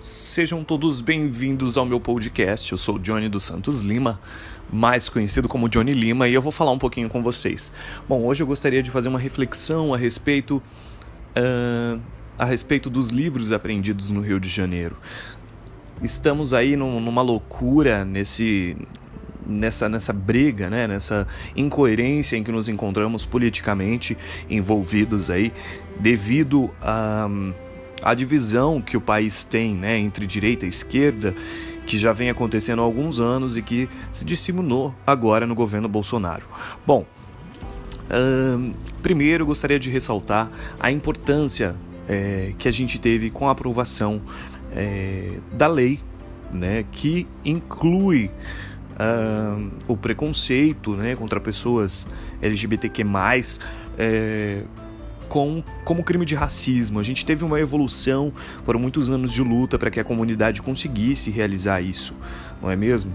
Sejam todos bem-vindos ao meu podcast. Eu sou Johnny dos Santos Lima, mais conhecido como Johnny Lima, e eu vou falar um pouquinho com vocês. Bom, hoje eu gostaria de fazer uma reflexão a respeito uh, a respeito dos livros apreendidos no Rio de Janeiro. Estamos aí num, numa loucura nesse nessa nessa briga, né, nessa incoerência em que nos encontramos politicamente envolvidos aí devido a a divisão que o país tem né, entre direita e esquerda, que já vem acontecendo há alguns anos e que se disseminou agora no governo Bolsonaro. Bom, hum, primeiro gostaria de ressaltar a importância é, que a gente teve com a aprovação é, da lei né, que inclui o preconceito né, contra pessoas LGBTQ+, é, com, como crime de racismo. A gente teve uma evolução, foram muitos anos de luta para que a comunidade conseguisse realizar isso, não é mesmo?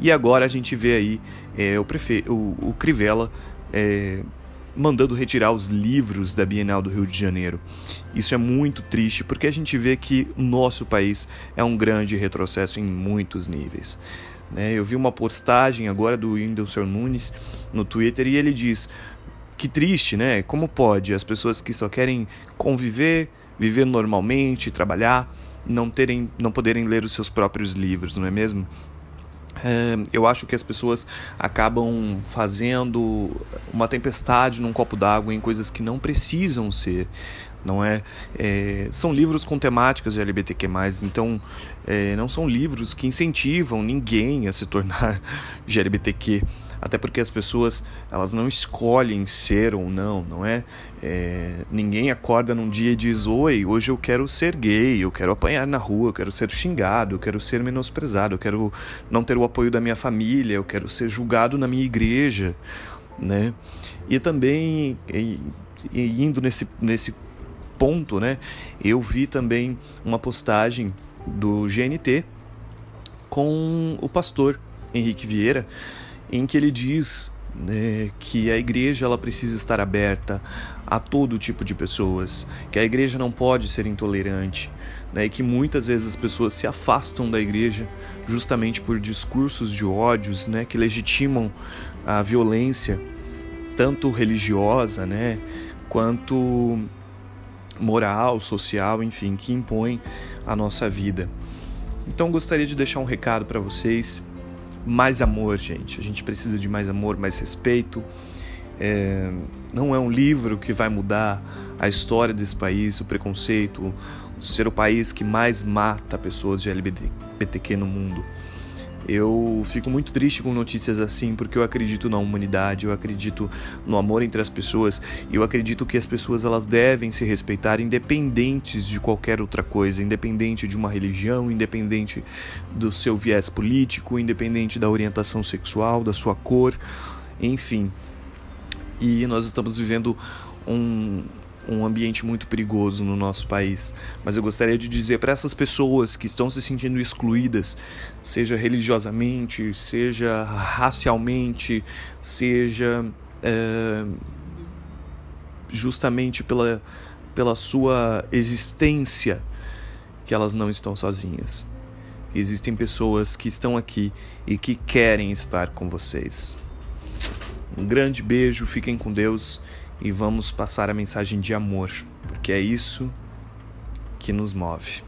E agora a gente vê aí é, o, prefe... o, o Crivella é, mandando retirar os livros da Bienal do Rio de Janeiro. Isso é muito triste porque a gente vê que o nosso país é um grande retrocesso em muitos níveis. Né? Eu vi uma postagem agora do Whindersson Nunes no Twitter e ele diz: que triste, né? Como pode as pessoas que só querem conviver, viver normalmente, trabalhar, não terem, não poderem ler os seus próprios livros, não é mesmo? É, eu acho que as pessoas acabam fazendo uma tempestade num copo d'água em coisas que não precisam ser, não é? é são livros com temáticas de LGBTQ+, então é, não são livros que incentivam ninguém a se tornar LGBTQ até porque as pessoas elas não escolhem ser ou não, não é? é? Ninguém acorda num dia e diz: Oi, hoje eu quero ser gay, eu quero apanhar na rua, eu quero ser xingado, eu quero ser menosprezado, eu quero não ter o apoio da minha família, eu quero ser julgado na minha igreja, né? E também, e, e indo nesse, nesse ponto, né? Eu vi também uma postagem do GNT com o pastor Henrique Vieira em que ele diz né, que a igreja ela precisa estar aberta a todo tipo de pessoas, que a igreja não pode ser intolerante, né, e que muitas vezes as pessoas se afastam da igreja justamente por discursos de ódios né, que legitimam a violência, tanto religiosa né, quanto moral, social, enfim, que impõe a nossa vida. Então gostaria de deixar um recado para vocês mais amor, gente. A gente precisa de mais amor, mais respeito. É, não é um livro que vai mudar a história desse país, o preconceito, ser o país que mais mata pessoas de LGBTQ no mundo. Eu fico muito triste com notícias assim porque eu acredito na humanidade, eu acredito no amor entre as pessoas e eu acredito que as pessoas elas devem se respeitar independentes de qualquer outra coisa, independente de uma religião, independente do seu viés político, independente da orientação sexual, da sua cor, enfim. E nós estamos vivendo um, um ambiente muito perigoso no nosso país. Mas eu gostaria de dizer para essas pessoas que estão se sentindo excluídas, seja religiosamente, seja racialmente, seja é, justamente pela, pela sua existência, que elas não estão sozinhas. Existem pessoas que estão aqui e que querem estar com vocês. Um grande beijo, fiquem com Deus e vamos passar a mensagem de amor, porque é isso que nos move.